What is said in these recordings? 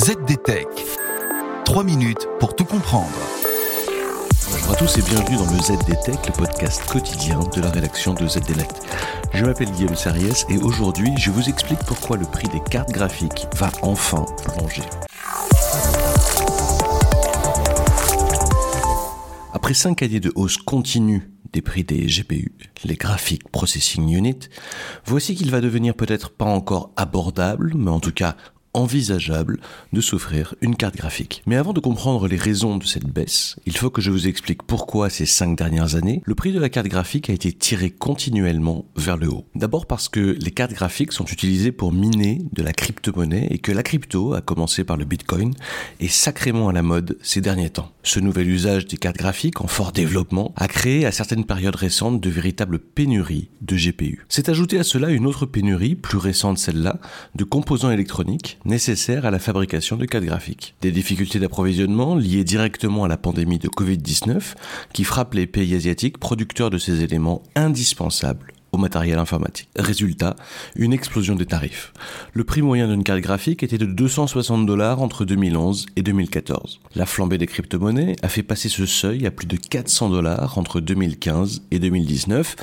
ZDTech. 3 minutes pour tout comprendre. Bonjour à tous et bienvenue dans le ZDTech, le podcast quotidien de la rédaction de ZDNet. Je m'appelle Guillaume Sariès et aujourd'hui je vous explique pourquoi le prix des cartes graphiques va enfin plonger. Après 5 années de hausse continue des prix des GPU, les Graphic Processing Unit, voici qu'il va devenir peut-être pas encore abordable, mais en tout cas envisageable de s'offrir une carte graphique. Mais avant de comprendre les raisons de cette baisse, il faut que je vous explique pourquoi ces cinq dernières années, le prix de la carte graphique a été tiré continuellement vers le haut. D'abord parce que les cartes graphiques sont utilisées pour miner de la crypto-monnaie et que la crypto, à commencer par le Bitcoin, est sacrément à la mode ces derniers temps. Ce nouvel usage des cartes graphiques en fort développement a créé à certaines périodes récentes de véritables pénuries de GPU. C'est ajouté à cela une autre pénurie, plus récente celle-là, de composants électroniques nécessaires à la fabrication de cartes graphiques. Des difficultés d'approvisionnement liées directement à la pandémie de Covid-19 qui frappe les pays asiatiques producteurs de ces éléments indispensables au matériel informatique. Résultat, une explosion des tarifs. Le prix moyen d'une carte graphique était de 260 dollars entre 2011 et 2014. La flambée des crypto-monnaies a fait passer ce seuil à plus de 400 dollars entre 2015 et 2019,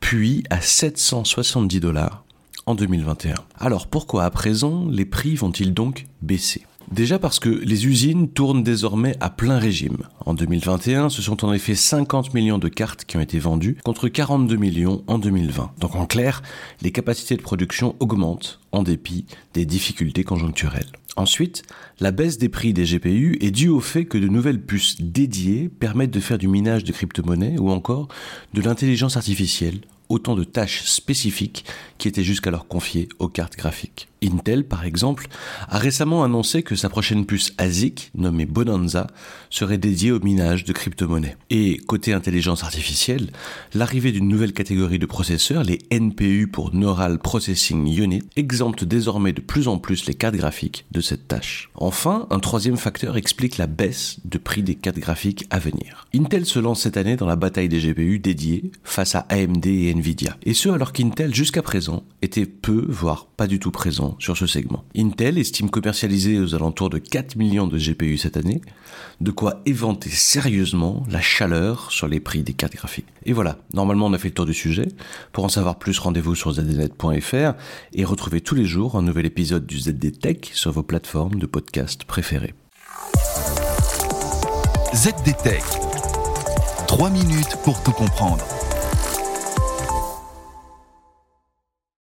puis à 770 dollars en 2021. Alors pourquoi à présent les prix vont-ils donc baisser? Déjà parce que les usines tournent désormais à plein régime. En 2021, ce sont en effet 50 millions de cartes qui ont été vendues contre 42 millions en 2020. Donc en clair, les capacités de production augmentent en dépit des difficultés conjoncturelles. Ensuite, la baisse des prix des GPU est due au fait que de nouvelles puces dédiées permettent de faire du minage de crypto-monnaies ou encore de l'intelligence artificielle autant de tâches spécifiques qui étaient jusqu'alors confiées aux cartes graphiques. Intel, par exemple, a récemment annoncé que sa prochaine puce ASIC, nommée Bonanza, serait dédiée au minage de crypto-monnaies. Et côté intelligence artificielle, l'arrivée d'une nouvelle catégorie de processeurs, les NPU pour Neural Processing Unit, exempte désormais de plus en plus les cartes graphiques de cette tâche. Enfin, un troisième facteur explique la baisse de prix des cartes graphiques à venir. Intel se lance cette année dans la bataille des GPU dédiés face à AMD et Nvidia. Et ce alors qu'Intel jusqu'à présent était peu, voire pas du tout présent sur ce segment. Intel estime commercialiser aux alentours de 4 millions de GPU cette année, de quoi éventer sérieusement la chaleur sur les prix des cartes graphiques. Et voilà, normalement on a fait le tour du sujet. Pour en savoir plus, rendez-vous sur zdnet.fr et retrouvez tous les jours un nouvel épisode du ZD Tech sur vos plateformes de podcast préférées. ZD Tech. 3 minutes pour tout comprendre.